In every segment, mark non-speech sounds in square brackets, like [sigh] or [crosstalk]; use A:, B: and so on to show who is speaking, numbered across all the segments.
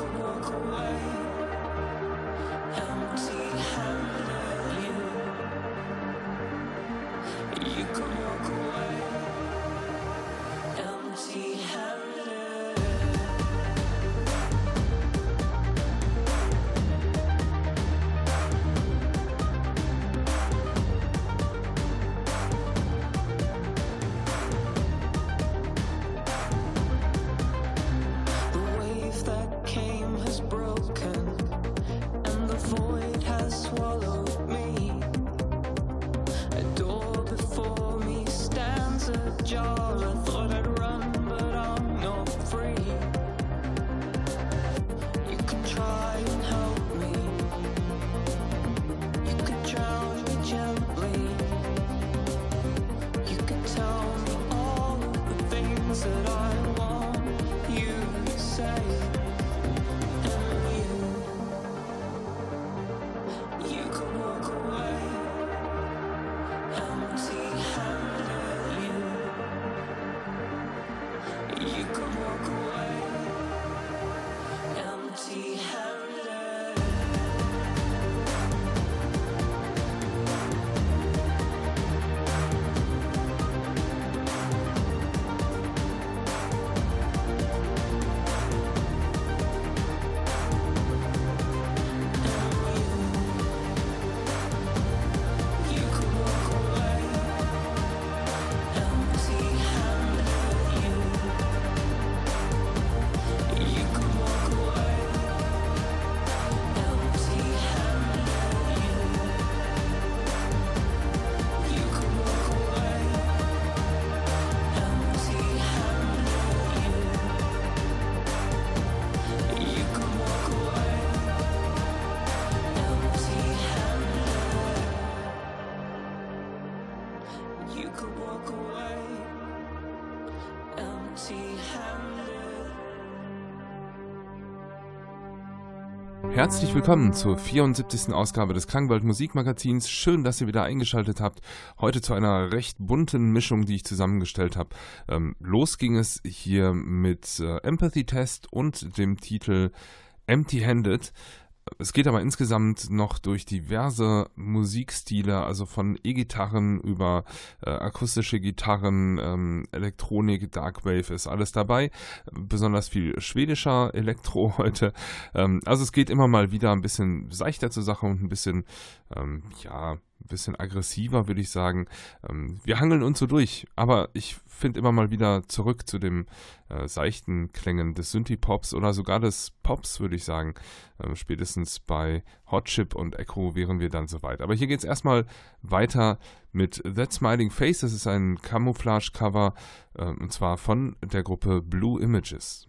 A: walk away.
B: Herzlich willkommen zur 74. Ausgabe des Klangwald Musikmagazins. Schön, dass ihr wieder eingeschaltet habt. Heute zu einer recht bunten Mischung, die ich zusammengestellt habe. Ähm, los ging es hier mit äh, Empathy Test und dem Titel Empty Handed. Es geht aber insgesamt noch durch diverse Musikstile, also von E-Gitarren über äh, akustische Gitarren, ähm, Elektronik, Darkwave ist alles dabei. Besonders viel schwedischer Elektro [laughs] heute. Ähm, also es geht immer mal wieder ein bisschen seichter zur Sache und ein bisschen, ähm, ja, bisschen aggressiver, würde ich sagen. Ähm, wir hangeln uns so durch, aber ich finde immer mal wieder zurück zu dem äh, seichten Klängen des Synthie-Pops oder sogar des Pops, würde ich sagen. Ähm, spätestens bei Hot Chip und Echo wären wir dann soweit. Aber hier geht es erstmal weiter mit That Smiling Face. Das ist ein Camouflage-Cover äh, und zwar von der Gruppe Blue Images.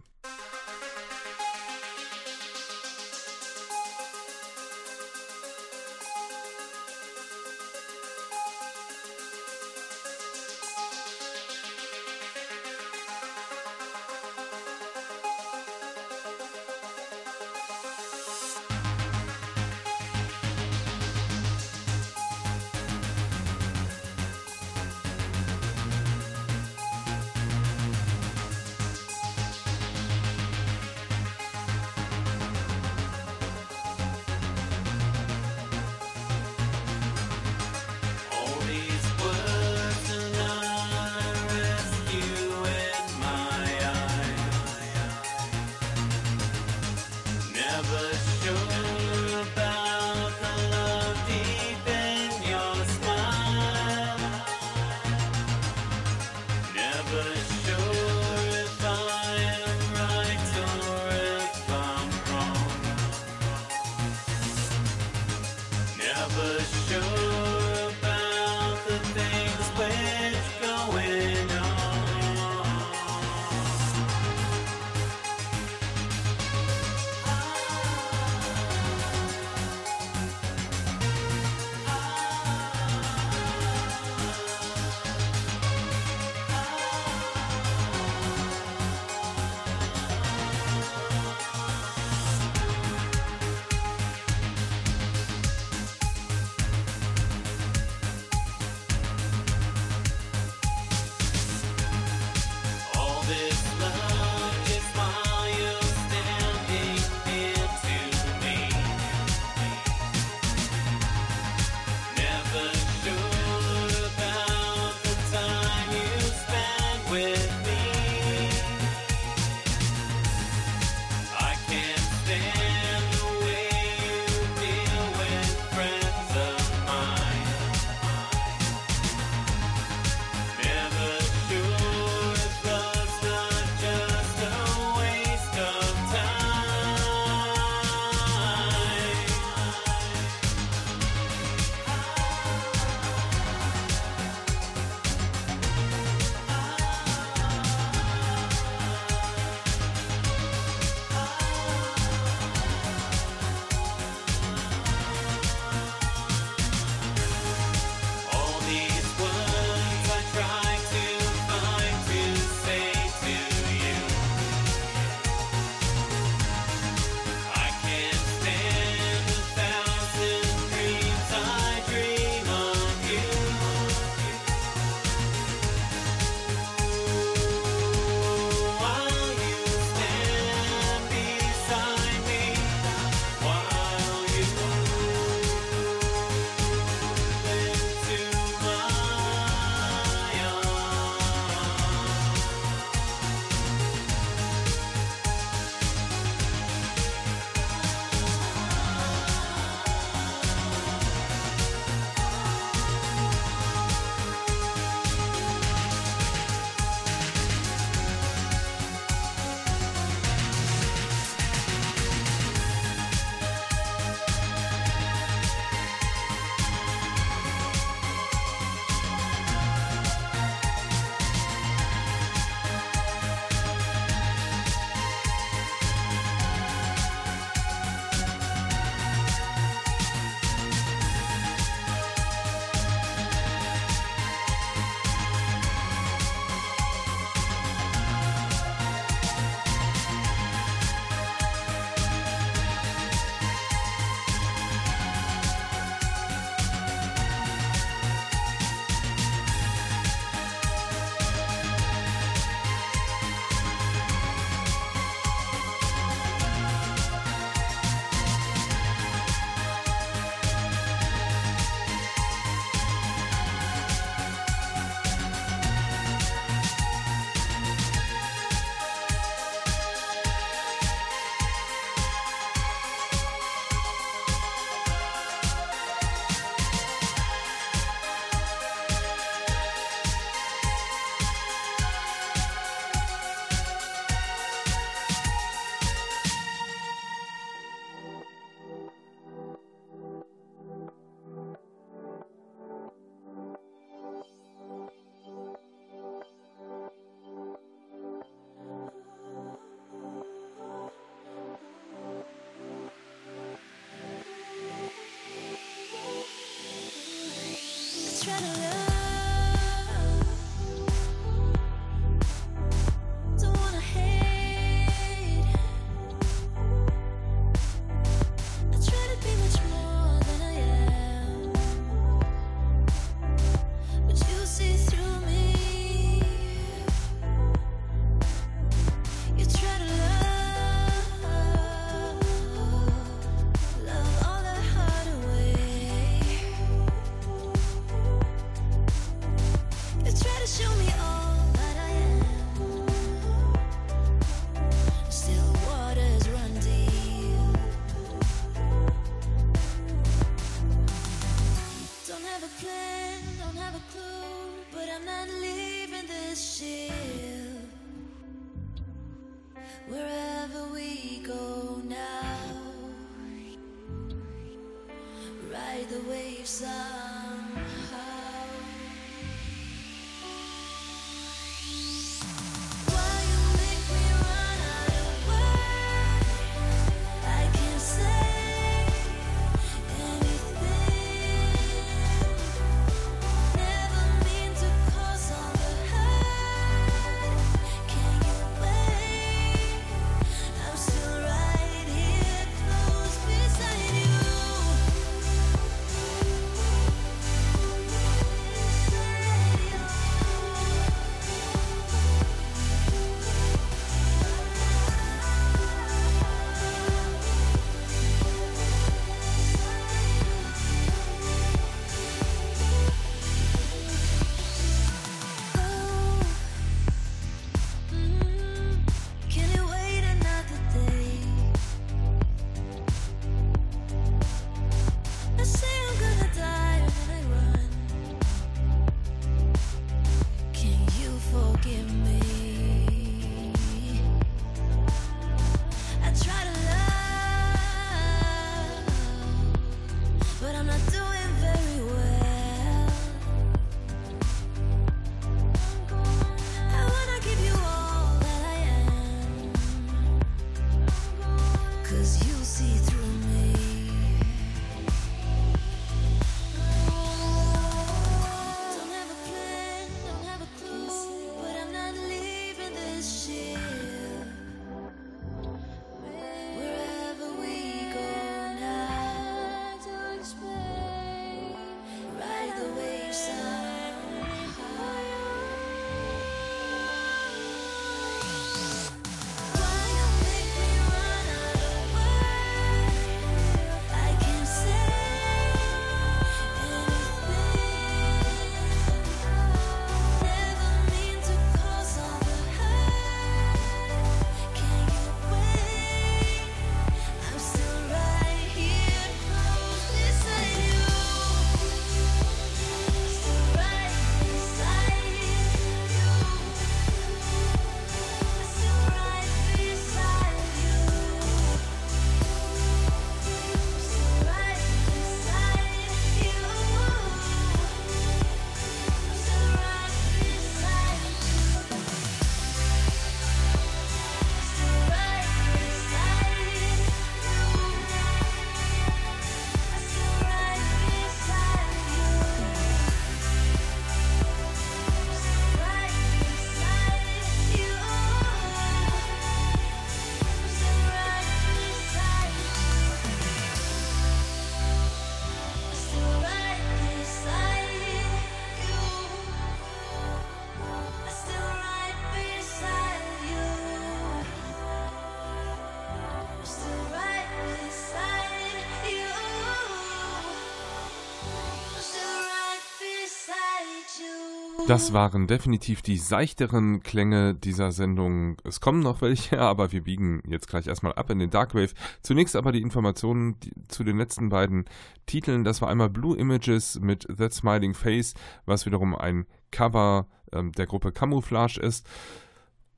B: Das waren definitiv die seichteren Klänge dieser Sendung. Es kommen noch welche, [laughs] aber wir biegen jetzt gleich erstmal ab in den Darkwave. Zunächst aber die Informationen zu den letzten beiden Titeln. Das war einmal Blue Images mit That Smiling Face, was wiederum ein Cover ähm, der Gruppe Camouflage ist.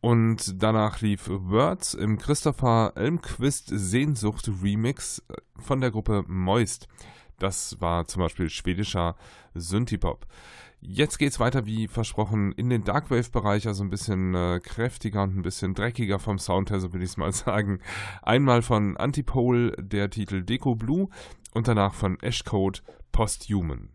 B: Und danach lief Words im Christopher Elmquist Sehnsucht Remix äh, von der Gruppe Moist. Das war zum Beispiel schwedischer Synthipop. Jetzt geht's weiter wie versprochen in den Darkwave-Bereich, also ein bisschen äh, kräftiger und ein bisschen dreckiger vom Sound her, so würde ich es mal [laughs] sagen. Einmal von Antipole der Titel Deco Blue und danach von Ashcode Posthuman.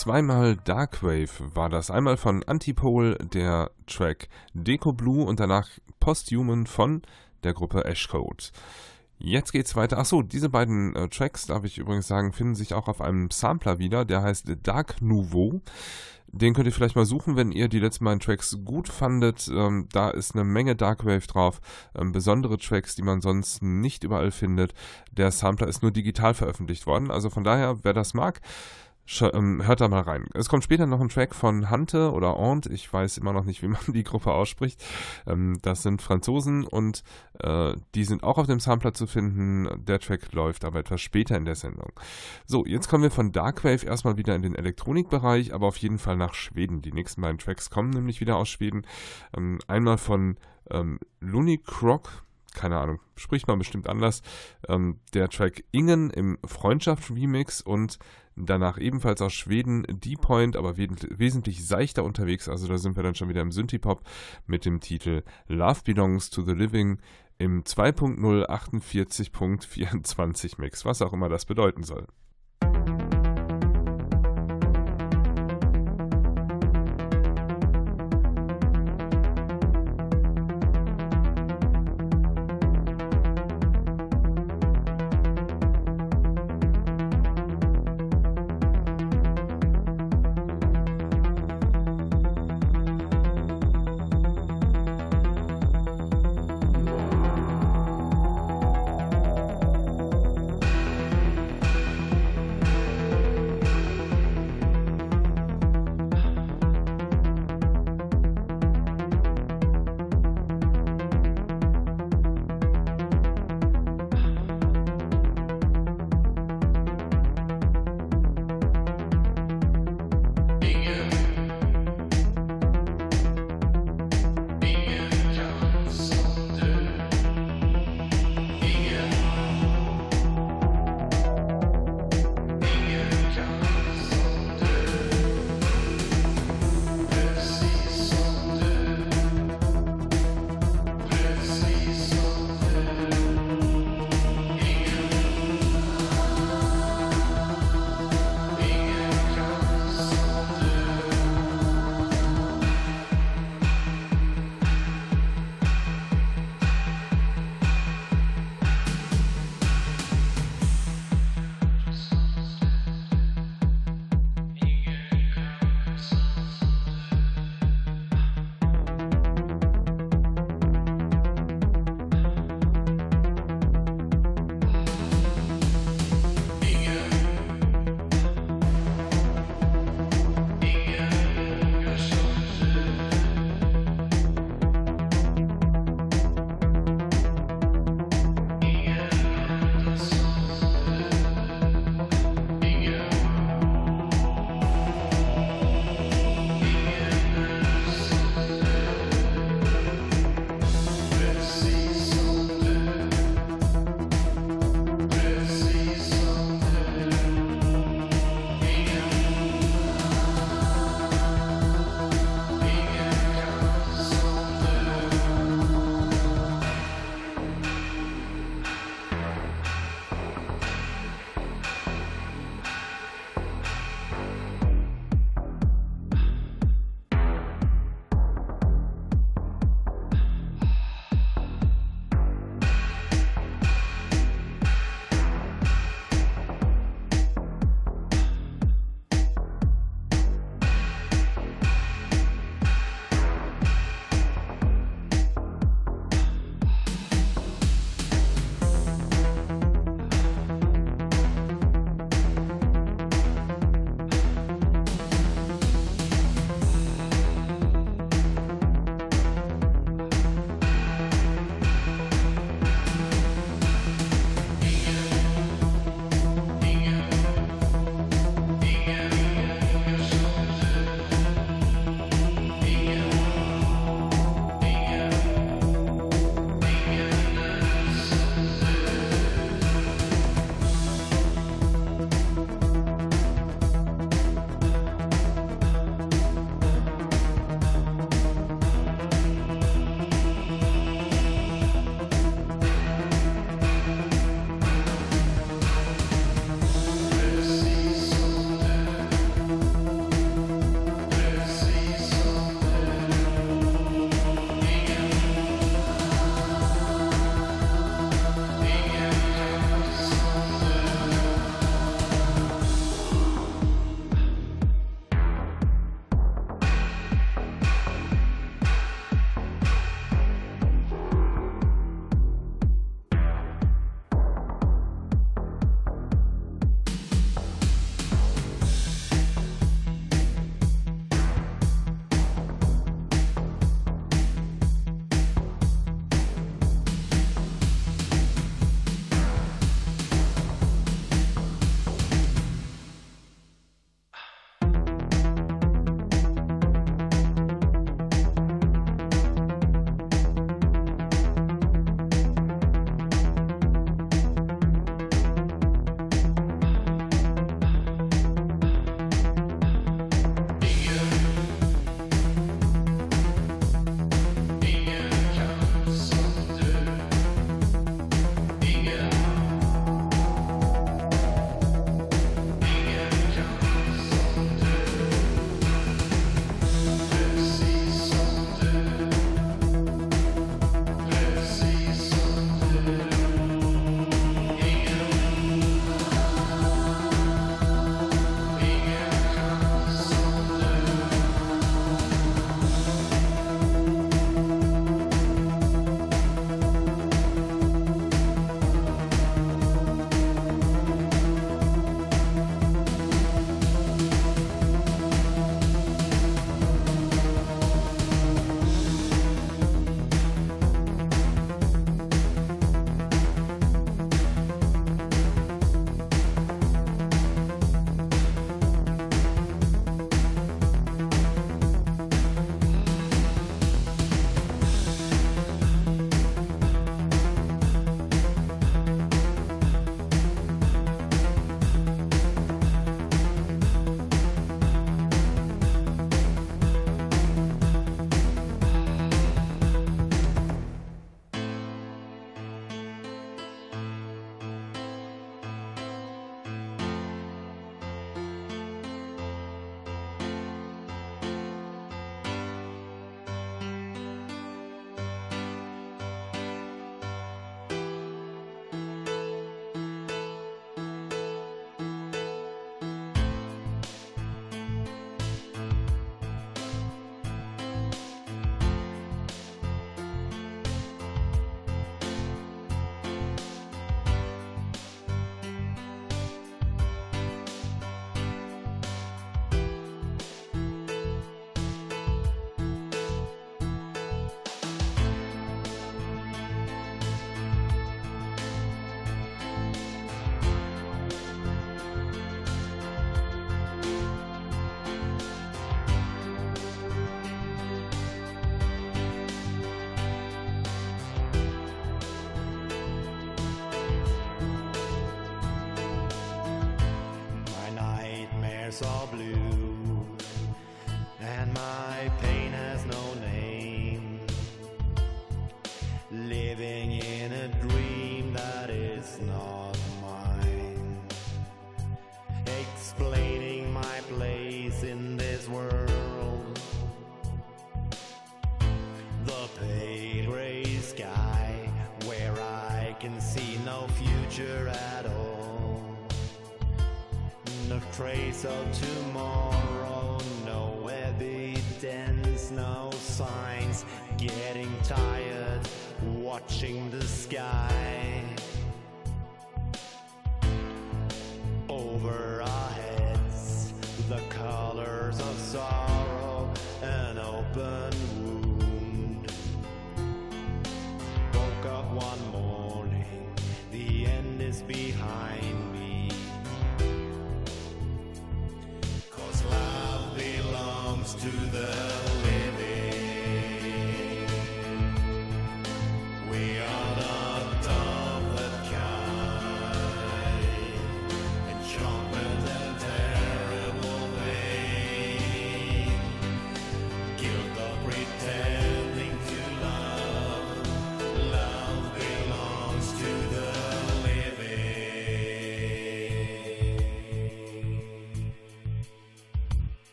B: Zweimal Darkwave war das. Einmal von Antipole der Track Deco Blue und danach Posthuman von der Gruppe Ashcode. Jetzt geht's weiter. Achso, diese beiden äh, Tracks, darf ich übrigens sagen, finden sich auch auf einem Sampler wieder, der heißt Dark Nouveau. Den könnt ihr vielleicht mal suchen, wenn ihr die letzten beiden Tracks gut fandet. Ähm, da ist eine Menge Darkwave drauf, ähm, besondere Tracks, die man sonst nicht überall findet. Der Sampler ist nur digital veröffentlicht worden, also von daher, wer das mag, hört da mal rein. Es kommt später noch ein Track von Hante oder Ant, ich weiß immer noch nicht, wie man [laughs] die Gruppe ausspricht. Ähm, das sind Franzosen und äh, die sind auch auf dem Sampler zu finden. Der Track läuft aber etwas später in der Sendung. So, jetzt kommen wir von Darkwave erstmal wieder in den Elektronikbereich, aber auf jeden Fall nach Schweden. Die nächsten beiden Tracks kommen nämlich wieder aus Schweden. Ähm, einmal von ähm, Looney Croc, keine Ahnung, spricht man bestimmt anders. Ähm, der Track Ingen im Freundschaft-Remix und danach ebenfalls aus Schweden D-Point, aber wesentlich seichter unterwegs. Also da sind wir dann schon wieder im Synthie-Pop mit dem Titel Love Belongs to the Living im 2.0 48.24 Mix, was auch immer das bedeuten soll.
C: sable. trace of tomorrow, no evidence, no signs. Getting tired, watching the sky.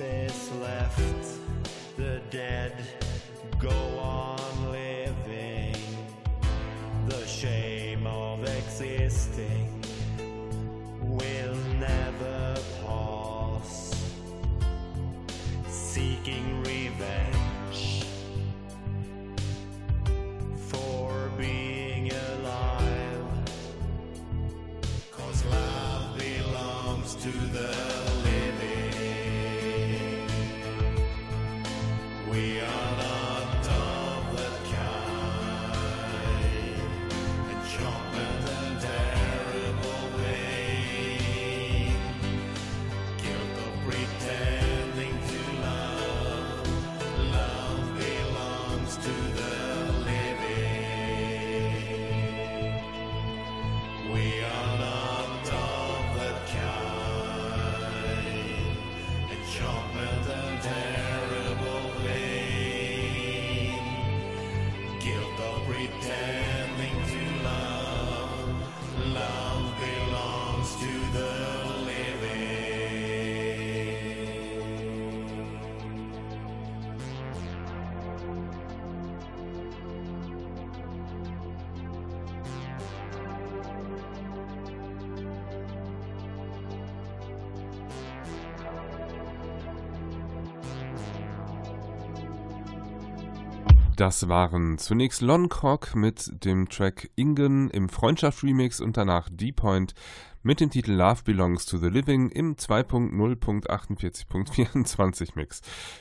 C: It's left.
B: Das waren zunächst Lon mit dem Track Ingen im Freundschaft-Remix und danach D-Point mit dem Titel Love Belongs to the Living im 2.0.48.24 Mix.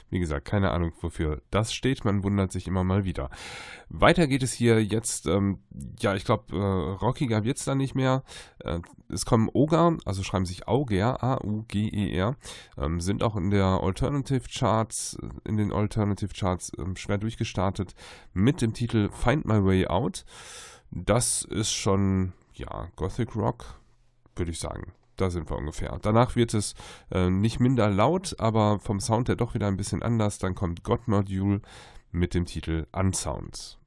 B: Wie gesagt, keine Ahnung, wofür das steht, man wundert sich immer mal wieder. Weiter geht es hier jetzt, ähm, ja, ich glaube, äh, rockiger wird es da nicht mehr. Äh, es kommen Oger, also schreiben sich Auger, A-U-G-E-R, ähm, sind auch in der Alternative Charts, in den Alternative Charts ähm, schwer durchgestartet mit dem Titel Find My Way Out. Das ist schon, ja, Gothic Rock, würde ich sagen. Da sind wir ungefähr. Danach wird es äh, nicht minder laut, aber vom Sound her doch wieder ein bisschen anders. Dann kommt God Module mit dem Titel Unsounds.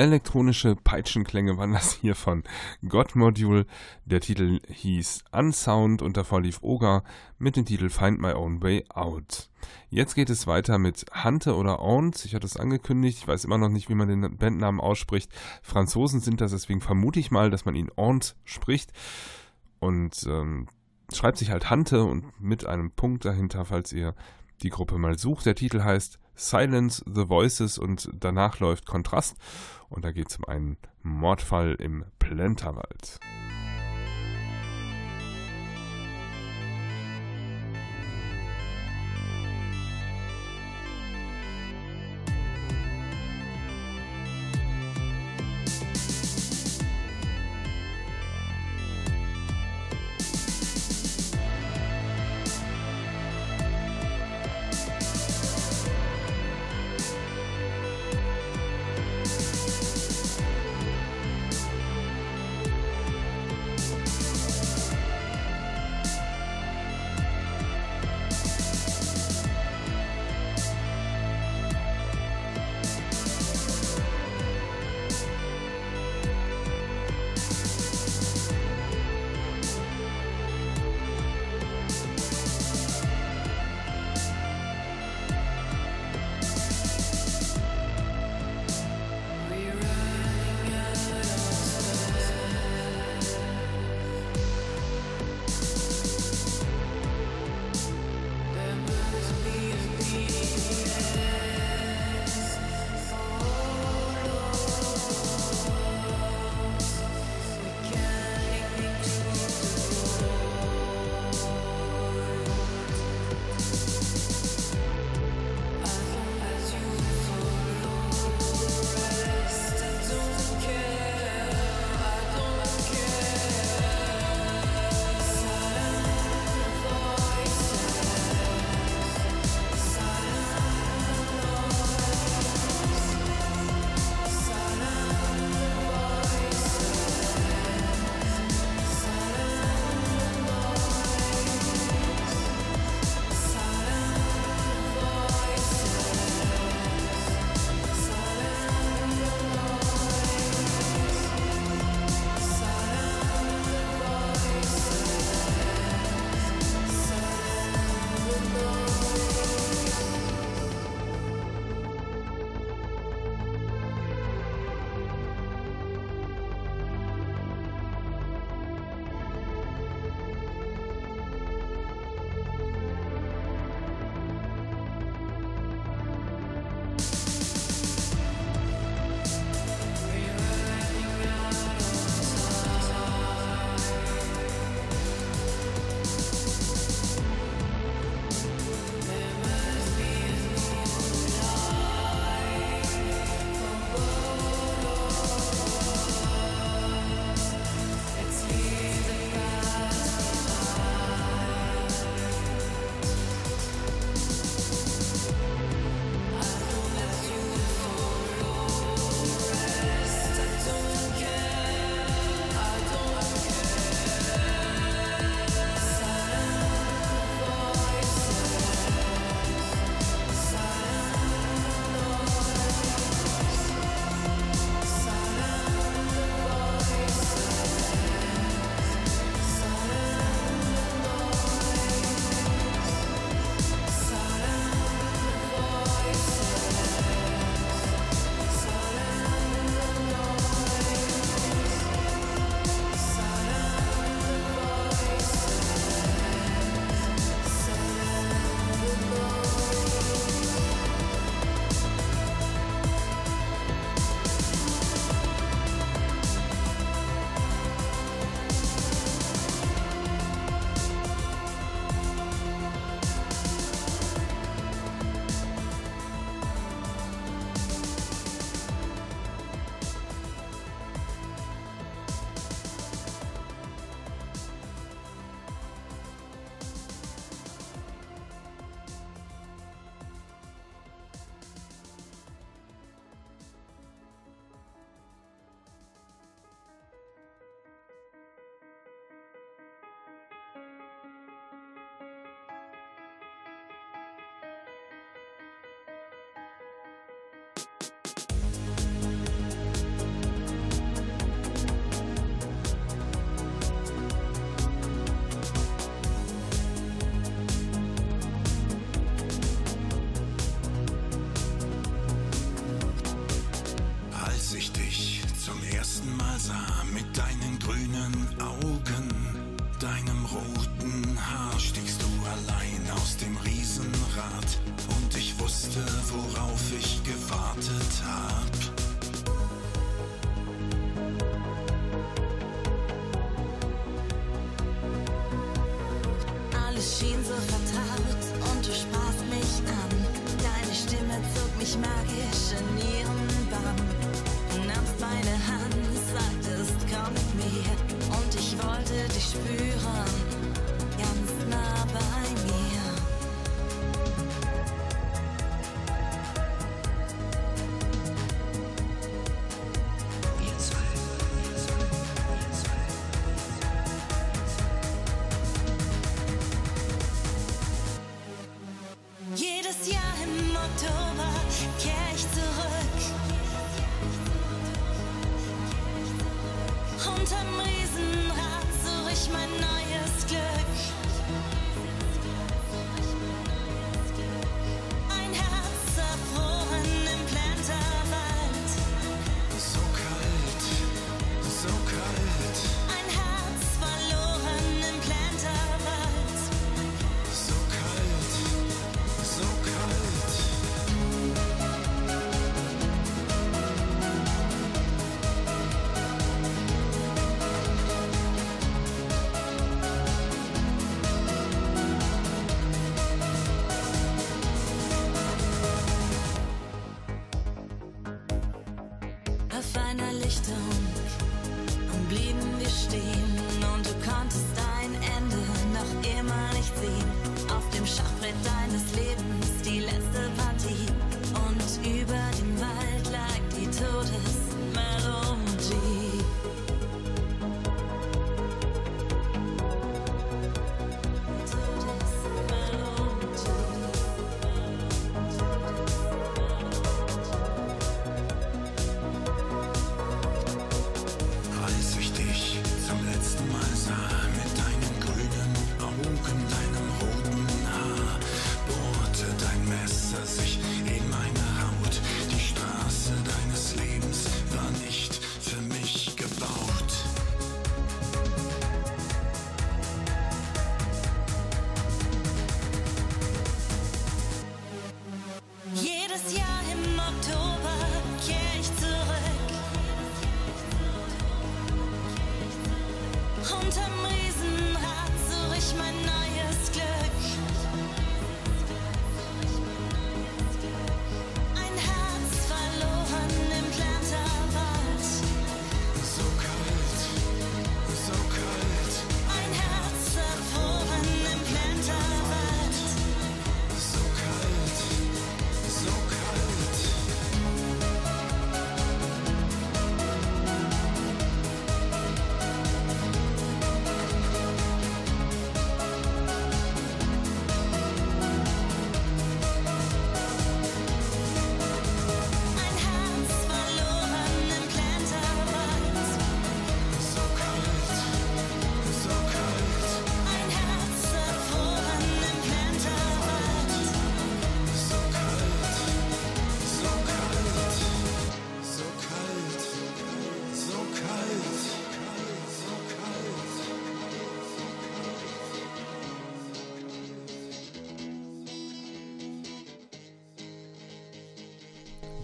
B: Elektronische Peitschenklänge waren das hier von God Module. Der Titel hieß Unsound und davor lief Oga mit dem Titel Find My Own Way Out. Jetzt geht es weiter mit Hante oder Aunt. Ich hatte es angekündigt. Ich weiß immer noch nicht, wie man den Bandnamen ausspricht. Franzosen sind das, deswegen vermute ich mal, dass man ihn Aunt spricht. Und ähm, schreibt sich halt Hante und mit einem Punkt dahinter, falls ihr die Gruppe mal sucht. Der Titel heißt Silence the Voices und danach läuft Kontrast und da geht es um einen Mordfall im Plenterwald.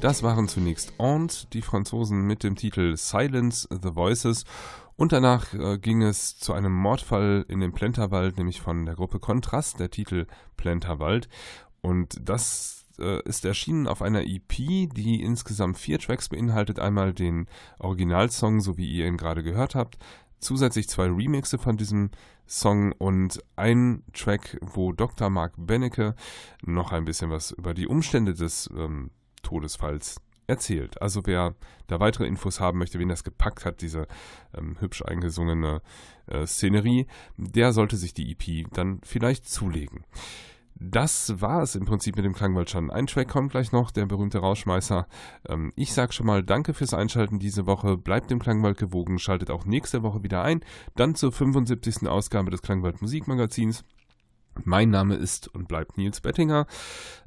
B: Das waren zunächst Aunt, die Franzosen mit dem Titel Silence the Voices. Und danach äh, ging es zu einem Mordfall in dem Plenterwald, nämlich von der Gruppe Kontrast, der Titel Plenterwald. Und das äh, ist erschienen auf einer EP, die insgesamt vier Tracks beinhaltet. Einmal den Originalsong, so wie ihr ihn gerade gehört habt. Zusätzlich zwei Remixe von diesem Song und ein Track, wo Dr. Mark Benecke noch ein bisschen was über die Umstände des ähm, Todesfalls erzählt. Also wer da weitere Infos haben möchte, wen das gepackt hat, diese ähm, hübsch eingesungene äh, Szenerie, der sollte sich die EP dann vielleicht zulegen. Das war es im Prinzip mit dem Klangwald schon. Ein Track kommt gleich noch, der berühmte Rauschmeißer. Ähm, ich sag schon mal Danke fürs Einschalten diese Woche. Bleibt dem Klangwald gewogen, schaltet auch nächste Woche wieder ein. Dann zur 75. Ausgabe des Klangwald Musikmagazins. Mein Name ist und bleibt Nils Bettinger.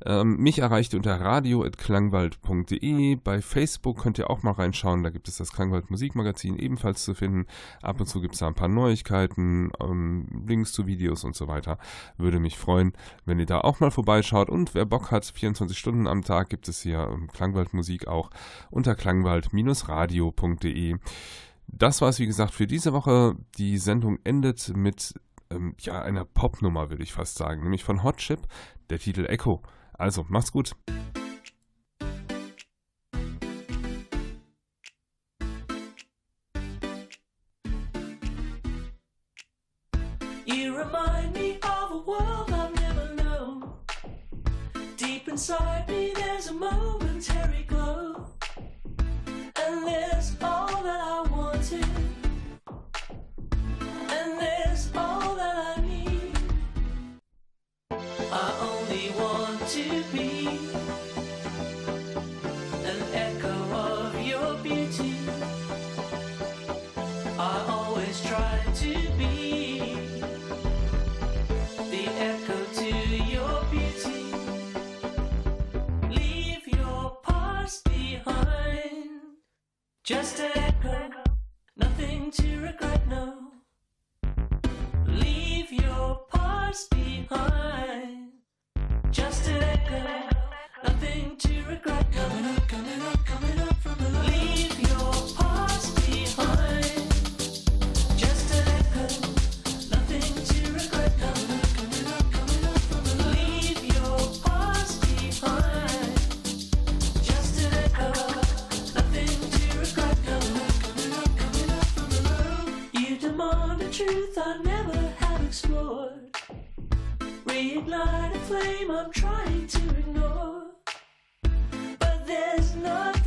B: Ähm, mich erreicht unter radio.klangwald.de. Bei Facebook könnt ihr auch mal reinschauen. Da gibt es das Klangwald Musikmagazin ebenfalls zu finden. Ab und zu gibt es da ein paar Neuigkeiten, ähm, Links zu Videos und so weiter. Würde mich freuen, wenn ihr da auch mal vorbeischaut. Und wer Bock hat, 24 Stunden am Tag gibt es hier ähm, Klangwald Musik auch unter klangwald-radio.de. Das war es, wie gesagt, für diese Woche. Die Sendung endet mit ähm, ja, einer Popnummer, würde ich fast sagen, nämlich von Hot Chip, der Titel Echo. Also, macht's gut.
D: Demand a truth I never have explored. Reignite a flame I'm trying to ignore. But there's nothing